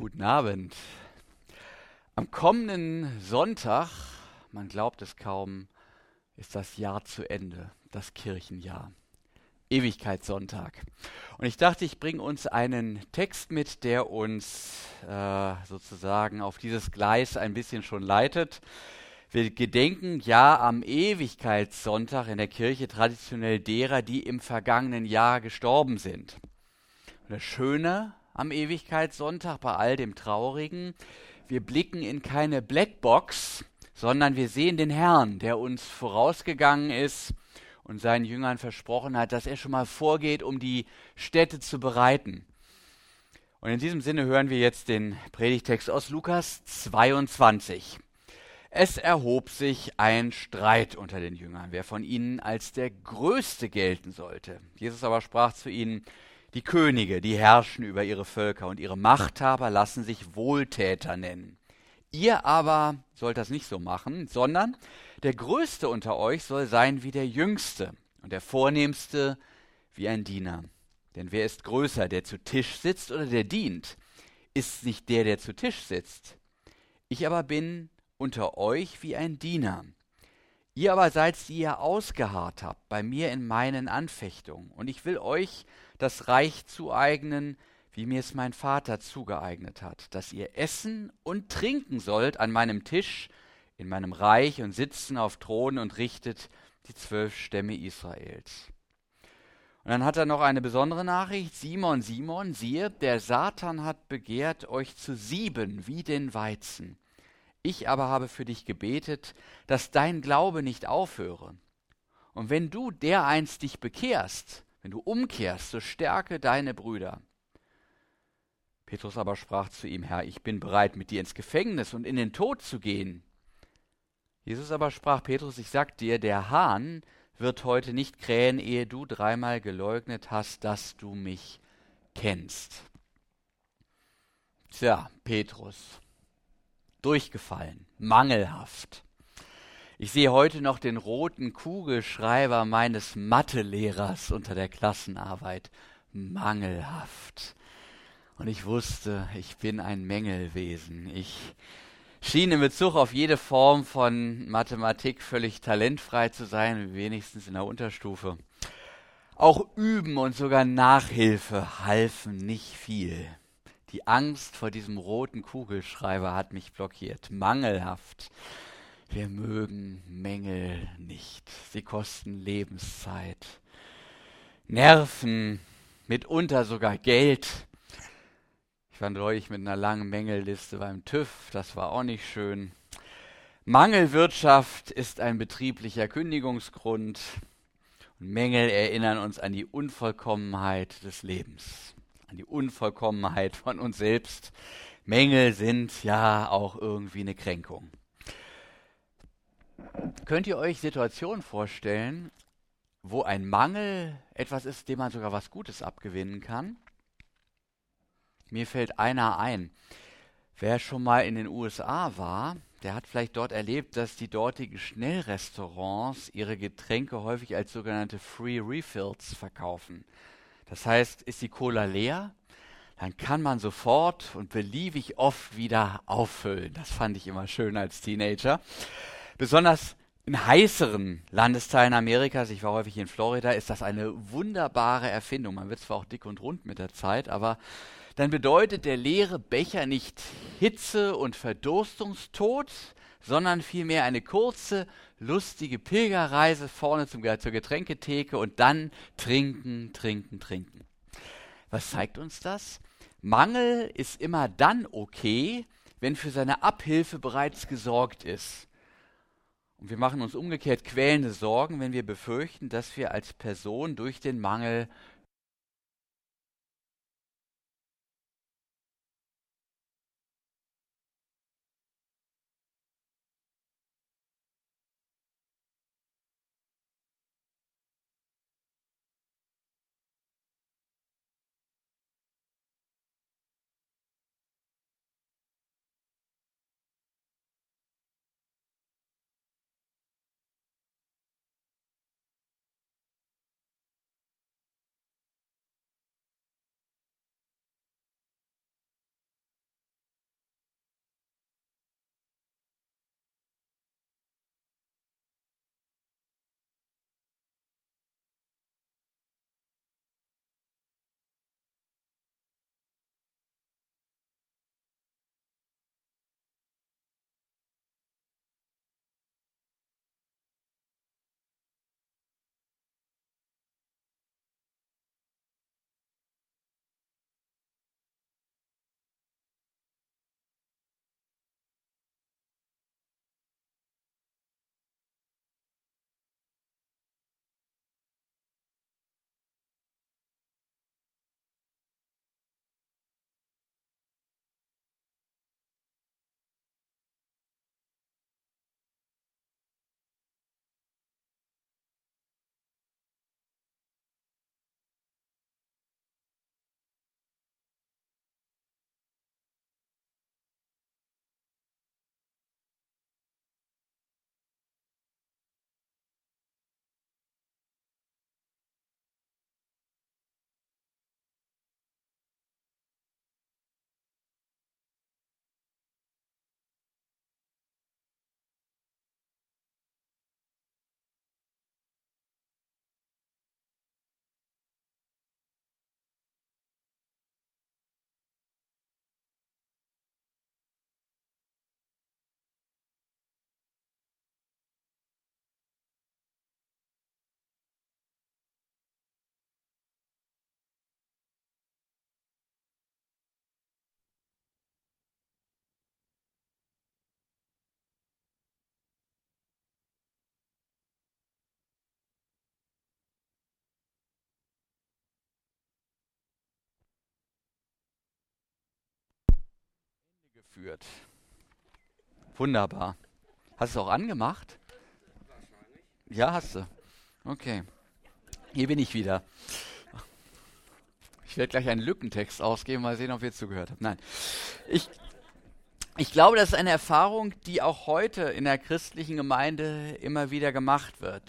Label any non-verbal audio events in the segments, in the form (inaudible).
Guten Abend. Am kommenden Sonntag, man glaubt es kaum, ist das Jahr zu Ende, das Kirchenjahr. Ewigkeitssonntag. Und ich dachte, ich bringe uns einen Text mit, der uns äh, sozusagen auf dieses Gleis ein bisschen schon leitet. Wir gedenken ja am Ewigkeitssonntag in der Kirche traditionell derer, die im vergangenen Jahr gestorben sind. Und das Schöne am Ewigkeitssonntag bei all dem Traurigen. Wir blicken in keine Blackbox, sondern wir sehen den Herrn, der uns vorausgegangen ist und seinen Jüngern versprochen hat, dass er schon mal vorgeht, um die Städte zu bereiten. Und in diesem Sinne hören wir jetzt den Predigtext aus Lukas 22. Es erhob sich ein Streit unter den Jüngern, wer von ihnen als der Größte gelten sollte. Jesus aber sprach zu ihnen, die Könige, die herrschen über ihre Völker und ihre Machthaber lassen sich Wohltäter nennen. Ihr aber sollt das nicht so machen, sondern der Größte unter euch soll sein wie der Jüngste und der Vornehmste wie ein Diener. Denn wer ist größer, der zu Tisch sitzt oder der dient? Ist nicht der, der zu Tisch sitzt. Ich aber bin unter euch wie ein Diener. Ihr aber seid, die ihr ausgeharrt habt bei mir in meinen Anfechtungen. Und ich will euch das Reich zueignen, wie mir es mein Vater zugeeignet hat, dass ihr essen und trinken sollt an meinem Tisch in meinem Reich und sitzen auf Thronen und richtet die zwölf Stämme Israels. Und dann hat er noch eine besondere Nachricht. Simon, Simon, siehe, der Satan hat begehrt, euch zu sieben wie den Weizen. Ich aber habe für dich gebetet, dass dein Glaube nicht aufhöre. Und wenn du dereinst dich bekehrst, wenn du umkehrst, so stärke deine Brüder. Petrus aber sprach zu ihm, Herr, ich bin bereit, mit dir ins Gefängnis und in den Tod zu gehen. Jesus aber sprach, Petrus, ich sag dir, der Hahn wird heute nicht krähen, ehe du dreimal geleugnet hast, dass du mich kennst. Tja, Petrus, durchgefallen, mangelhaft. Ich sehe heute noch den roten Kugelschreiber meines Mathelehrers unter der Klassenarbeit. Mangelhaft. Und ich wusste, ich bin ein Mängelwesen. Ich schien in Bezug auf jede Form von Mathematik völlig talentfrei zu sein, wenigstens in der Unterstufe. Auch Üben und sogar Nachhilfe halfen nicht viel. Die Angst vor diesem roten Kugelschreiber hat mich blockiert. Mangelhaft. Wir mögen Mängel nicht. Sie kosten Lebenszeit, Nerven, mitunter sogar Geld. Ich war neulich mit einer langen Mängelliste beim TÜV, das war auch nicht schön. Mangelwirtschaft ist ein betrieblicher Kündigungsgrund und Mängel erinnern uns an die Unvollkommenheit des Lebens, an die Unvollkommenheit von uns selbst. Mängel sind ja auch irgendwie eine Kränkung. Könnt ihr euch Situationen vorstellen, wo ein Mangel etwas ist, dem man sogar was Gutes abgewinnen kann? Mir fällt einer ein. Wer schon mal in den USA war, der hat vielleicht dort erlebt, dass die dortigen Schnellrestaurants ihre Getränke häufig als sogenannte Free Refills verkaufen. Das heißt, ist die Cola leer, dann kann man sofort und beliebig oft wieder auffüllen. Das fand ich immer schön als Teenager. Besonders in heißeren Landesteilen Amerikas, ich war häufig in Florida, ist das eine wunderbare Erfindung. Man wird zwar auch dick und rund mit der Zeit, aber dann bedeutet der leere Becher nicht Hitze und Verdurstungstod, sondern vielmehr eine kurze, lustige Pilgerreise vorne zum, zur Getränketheke und dann trinken, trinken, trinken. Was zeigt uns das? Mangel ist immer dann okay, wenn für seine Abhilfe bereits gesorgt ist. Und wir machen uns umgekehrt quälende Sorgen, wenn wir befürchten, dass wir als Person durch den Mangel führt. Wunderbar. Hast du es auch angemacht? Ja, hast du. Okay. Hier bin ich wieder. Ich werde gleich einen Lückentext ausgeben, mal sehen, ob ihr zugehört habt. Nein. Ich, ich glaube, das ist eine Erfahrung, die auch heute in der christlichen Gemeinde immer wieder gemacht wird.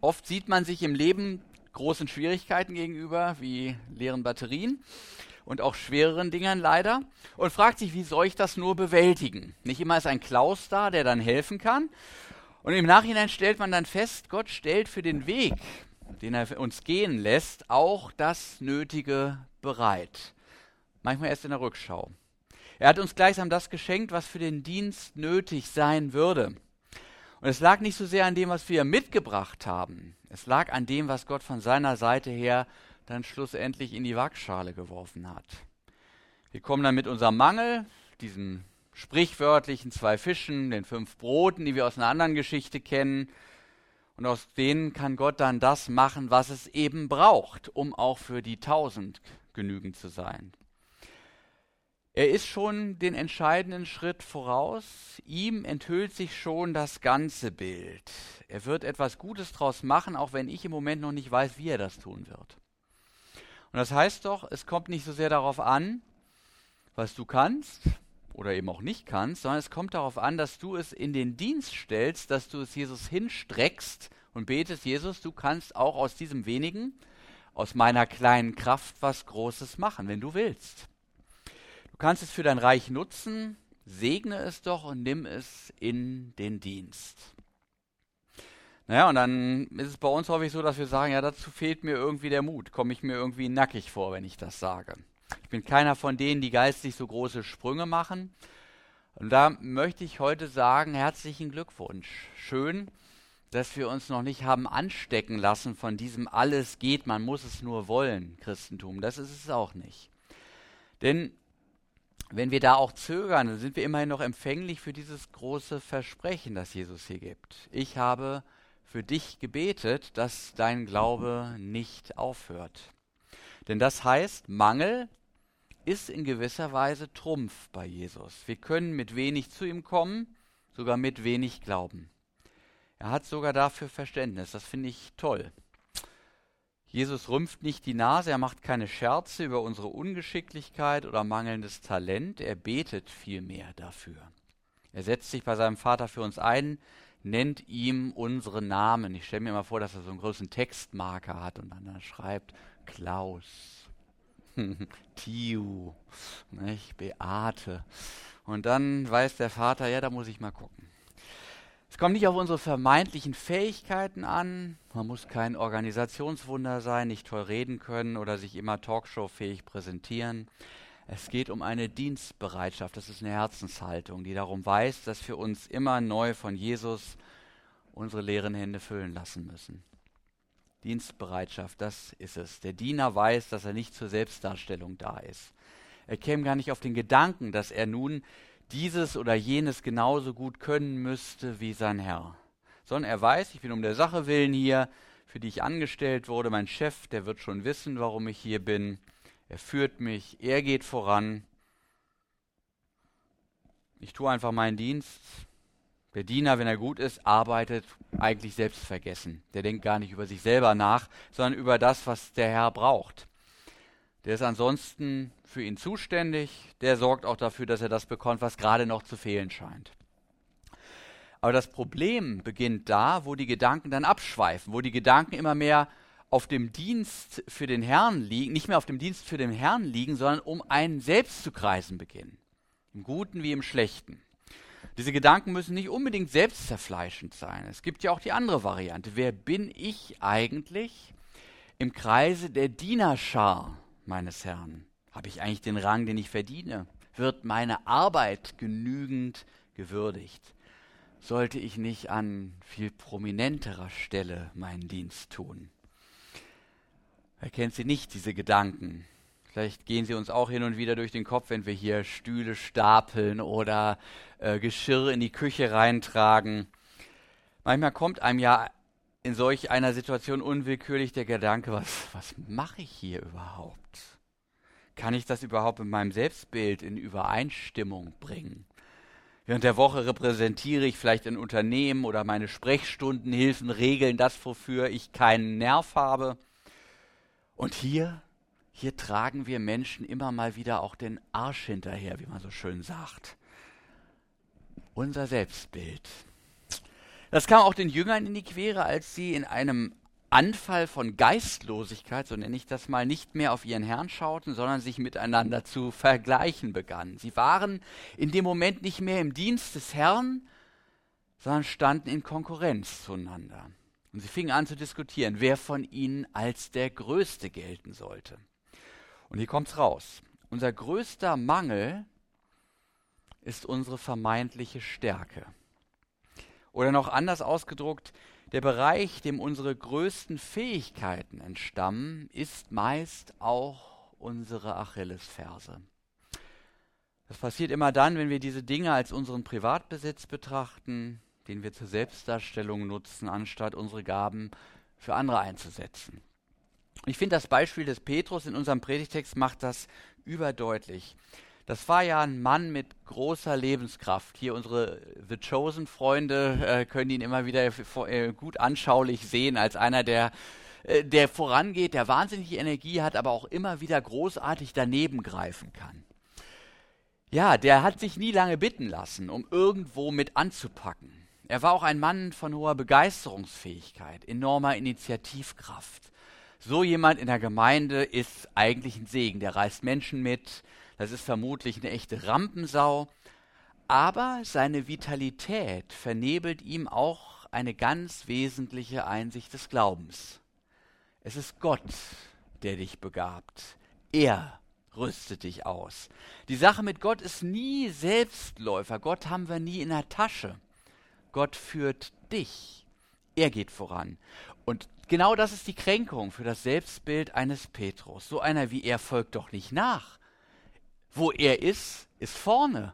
Oft sieht man sich im Leben großen Schwierigkeiten gegenüber, wie leeren Batterien und auch schwereren Dingern leider, und fragt sich, wie soll ich das nur bewältigen? Nicht immer ist ein Klaus da, der dann helfen kann. Und im Nachhinein stellt man dann fest, Gott stellt für den Weg, den er uns gehen lässt, auch das Nötige bereit. Manchmal erst in der Rückschau. Er hat uns gleichsam das geschenkt, was für den Dienst nötig sein würde. Und es lag nicht so sehr an dem, was wir mitgebracht haben. Es lag an dem, was Gott von seiner Seite her dann schlussendlich in die Waagschale geworfen hat. Wir kommen dann mit unserem Mangel, diesen sprichwörtlichen zwei Fischen, den fünf Broten, die wir aus einer anderen Geschichte kennen, und aus denen kann Gott dann das machen, was es eben braucht, um auch für die tausend genügend zu sein. Er ist schon den entscheidenden Schritt voraus. Ihm enthüllt sich schon das ganze Bild. Er wird etwas Gutes draus machen, auch wenn ich im Moment noch nicht weiß, wie er das tun wird. Und das heißt doch, es kommt nicht so sehr darauf an, was du kannst oder eben auch nicht kannst, sondern es kommt darauf an, dass du es in den Dienst stellst, dass du es Jesus hinstreckst und betest, Jesus, du kannst auch aus diesem wenigen, aus meiner kleinen Kraft was Großes machen, wenn du willst. Du kannst es für dein Reich nutzen, segne es doch und nimm es in den Dienst. Naja, und dann ist es bei uns häufig so, dass wir sagen, ja, dazu fehlt mir irgendwie der Mut, komme ich mir irgendwie nackig vor, wenn ich das sage. Ich bin keiner von denen, die geistig so große Sprünge machen. Und da möchte ich heute sagen, herzlichen Glückwunsch. Schön, dass wir uns noch nicht haben anstecken lassen von diesem alles geht, man muss es nur wollen, Christentum. Das ist es auch nicht. Denn wenn wir da auch zögern, dann sind wir immerhin noch empfänglich für dieses große Versprechen, das Jesus hier gibt. Ich habe für dich gebetet, dass dein Glaube nicht aufhört. Denn das heißt, Mangel ist in gewisser Weise Trumpf bei Jesus. Wir können mit wenig zu ihm kommen, sogar mit wenig glauben. Er hat sogar dafür Verständnis. Das finde ich toll. Jesus rümpft nicht die Nase, er macht keine Scherze über unsere Ungeschicklichkeit oder mangelndes Talent, er betet vielmehr dafür. Er setzt sich bei seinem Vater für uns ein, nennt ihm unsere Namen. Ich stelle mir mal vor, dass er so einen großen Textmarker hat und dann schreibt Klaus, (laughs) Tiu, nicht? Beate. Und dann weiß der Vater, ja, da muss ich mal gucken. Es kommt nicht auf unsere vermeintlichen Fähigkeiten an. Man muss kein Organisationswunder sein, nicht toll reden können oder sich immer talkshow-fähig präsentieren. Es geht um eine Dienstbereitschaft, das ist eine Herzenshaltung, die darum weiß, dass wir uns immer neu von Jesus unsere leeren Hände füllen lassen müssen. Dienstbereitschaft, das ist es. Der Diener weiß, dass er nicht zur Selbstdarstellung da ist. Er käme gar nicht auf den Gedanken, dass er nun dieses oder jenes genauso gut können müsste wie sein Herr. Sondern er weiß, ich bin um der Sache willen hier, für die ich angestellt wurde. Mein Chef, der wird schon wissen, warum ich hier bin. Er führt mich, er geht voran. Ich tue einfach meinen Dienst. Der Diener, wenn er gut ist, arbeitet eigentlich selbstvergessen. Der denkt gar nicht über sich selber nach, sondern über das, was der Herr braucht. Der ist ansonsten für ihn zuständig. Der sorgt auch dafür, dass er das bekommt, was gerade noch zu fehlen scheint. Aber das Problem beginnt da, wo die Gedanken dann abschweifen, wo die Gedanken immer mehr auf dem Dienst für den Herrn liegen, nicht mehr auf dem Dienst für den Herrn liegen, sondern um einen selbst zu kreisen beginnen. Im Guten wie im Schlechten. Diese Gedanken müssen nicht unbedingt selbstzerfleischend sein. Es gibt ja auch die andere Variante. Wer bin ich eigentlich im Kreise der Dienerschar meines Herrn? Habe ich eigentlich den Rang, den ich verdiene? Wird meine Arbeit genügend gewürdigt? Sollte ich nicht an viel prominenterer Stelle meinen Dienst tun? Wer kennt sie nicht, diese Gedanken? Vielleicht gehen sie uns auch hin und wieder durch den Kopf, wenn wir hier Stühle stapeln oder äh, Geschirr in die Küche reintragen. Manchmal kommt einem ja in solch einer Situation unwillkürlich der Gedanke, was, was mache ich hier überhaupt? Kann ich das überhaupt mit meinem Selbstbild in Übereinstimmung bringen? Während der Woche repräsentiere ich vielleicht ein Unternehmen oder meine Sprechstundenhilfen regeln das, wofür ich keinen Nerv habe. Und hier, hier tragen wir Menschen immer mal wieder auch den Arsch hinterher, wie man so schön sagt. Unser Selbstbild. Das kam auch den Jüngern in die Quere, als sie in einem Anfall von Geistlosigkeit, so nenne ich das mal, nicht mehr auf ihren Herrn schauten, sondern sich miteinander zu vergleichen begannen. Sie waren in dem Moment nicht mehr im Dienst des Herrn, sondern standen in Konkurrenz zueinander. Und sie fingen an zu diskutieren, wer von ihnen als der Größte gelten sollte. Und hier kommt's raus. Unser größter Mangel ist unsere vermeintliche Stärke. Oder noch anders ausgedruckt, der Bereich, dem unsere größten Fähigkeiten entstammen, ist meist auch unsere Achillesferse. Das passiert immer dann, wenn wir diese Dinge als unseren Privatbesitz betrachten, den wir zur Selbstdarstellung nutzen, anstatt unsere Gaben für andere einzusetzen. Ich finde, das Beispiel des Petrus in unserem Predigtext macht das überdeutlich. Das war ja ein Mann mit großer Lebenskraft. Hier unsere The Chosen-Freunde äh, können ihn immer wieder äh, gut anschaulich sehen als einer, der, äh, der vorangeht, der wahnsinnige Energie hat, aber auch immer wieder großartig daneben greifen kann. Ja, der hat sich nie lange bitten lassen, um irgendwo mit anzupacken. Er war auch ein Mann von hoher Begeisterungsfähigkeit, enormer Initiativkraft. So jemand in der Gemeinde ist eigentlich ein Segen. Der reißt Menschen mit, das ist vermutlich eine echte Rampensau. Aber seine Vitalität vernebelt ihm auch eine ganz wesentliche Einsicht des Glaubens. Es ist Gott, der dich begabt. Er rüstet dich aus. Die Sache mit Gott ist nie Selbstläufer. Gott haben wir nie in der Tasche. Gott führt dich. Er geht voran. Und genau das ist die Kränkung für das Selbstbild eines Petrus. So einer wie er folgt doch nicht nach. Wo er ist, ist vorne.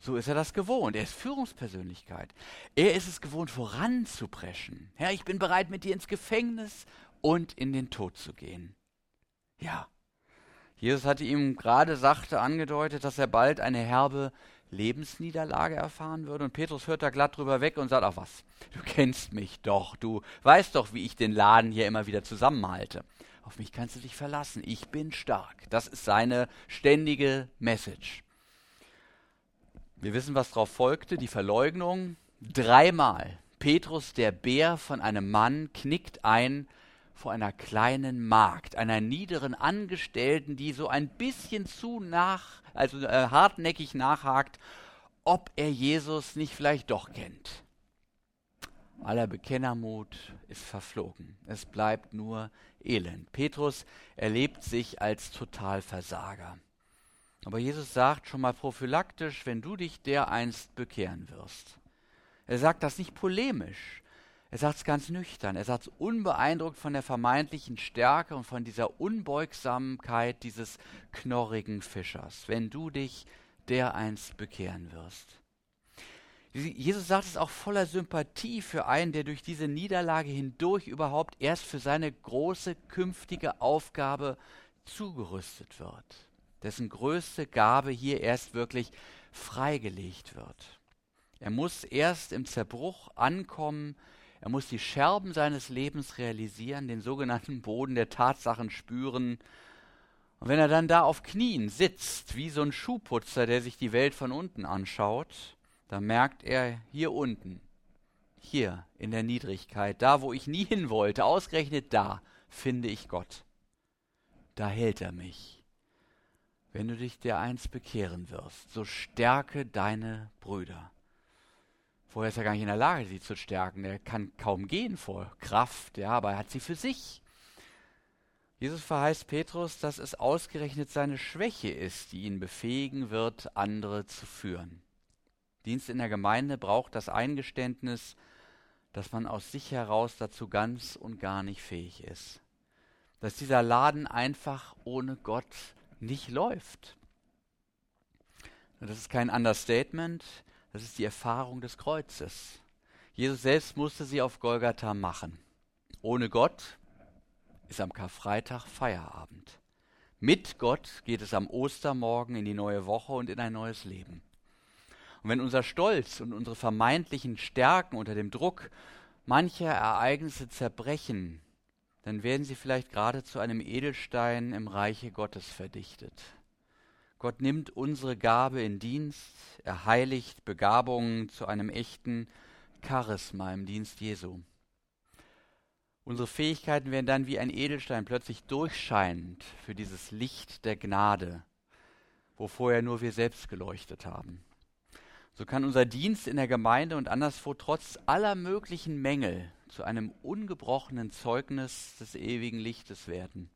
So ist er das gewohnt. Er ist Führungspersönlichkeit. Er ist es gewohnt, voranzupreschen. Herr, ich bin bereit, mit dir ins Gefängnis und in den Tod zu gehen. Ja. Jesus hatte ihm gerade sachte angedeutet, dass er bald eine herbe Lebensniederlage erfahren würde. Und Petrus hört da glatt drüber weg und sagt, ach was, du kennst mich doch, du weißt doch, wie ich den Laden hier immer wieder zusammenhalte. Auf mich kannst du dich verlassen. Ich bin stark. Das ist seine ständige Message. Wir wissen, was darauf folgte, die Verleugnung. Dreimal. Petrus, der Bär von einem Mann, knickt ein vor einer kleinen Magd, einer niederen Angestellten, die so ein bisschen zu nach, also äh, hartnäckig nachhakt, ob er Jesus nicht vielleicht doch kennt. Aller Bekennermut ist verflogen. Es bleibt nur Elend. Petrus erlebt sich als Totalversager. Aber Jesus sagt schon mal prophylaktisch, wenn du dich dereinst bekehren wirst. Er sagt das nicht polemisch. Er sagt es ganz nüchtern. Er sagt es unbeeindruckt von der vermeintlichen Stärke und von dieser Unbeugsamkeit dieses knorrigen Fischers. Wenn du dich dereinst bekehren wirst. Jesus sagt es auch voller Sympathie für einen, der durch diese Niederlage hindurch überhaupt erst für seine große künftige Aufgabe zugerüstet wird, dessen größte Gabe hier erst wirklich freigelegt wird. Er muss erst im Zerbruch ankommen, er muss die Scherben seines Lebens realisieren, den sogenannten Boden der Tatsachen spüren. Und wenn er dann da auf Knien sitzt, wie so ein Schuhputzer, der sich die Welt von unten anschaut, da merkt er hier unten, hier in der Niedrigkeit, da wo ich nie hin wollte, ausgerechnet da finde ich Gott. Da hält er mich. Wenn du dich der eins bekehren wirst, so stärke deine Brüder. Vorher ist er gar nicht in der Lage, sie zu stärken. Er kann kaum gehen vor Kraft, ja, aber er hat sie für sich. Jesus verheißt Petrus, dass es ausgerechnet seine Schwäche ist, die ihn befähigen wird, andere zu führen. Dienst in der Gemeinde braucht das Eingeständnis, dass man aus sich heraus dazu ganz und gar nicht fähig ist. Dass dieser Laden einfach ohne Gott nicht läuft. Das ist kein Understatement, das ist die Erfahrung des Kreuzes. Jesus selbst musste sie auf Golgatha machen. Ohne Gott ist am Karfreitag Feierabend. Mit Gott geht es am Ostermorgen in die neue Woche und in ein neues Leben. Und wenn unser Stolz und unsere vermeintlichen Stärken unter dem Druck mancher Ereignisse zerbrechen, dann werden sie vielleicht gerade zu einem Edelstein im Reiche Gottes verdichtet. Gott nimmt unsere Gabe in Dienst, er heiligt Begabungen zu einem echten Charisma im Dienst Jesu. Unsere Fähigkeiten werden dann wie ein Edelstein plötzlich durchscheinend für dieses Licht der Gnade, wo vorher nur wir selbst geleuchtet haben. So kann unser Dienst in der Gemeinde und anderswo trotz aller möglichen Mängel zu einem ungebrochenen Zeugnis des ewigen Lichtes werden,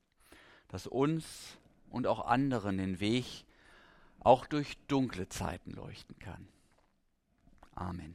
das uns und auch anderen den Weg auch durch dunkle Zeiten leuchten kann. Amen.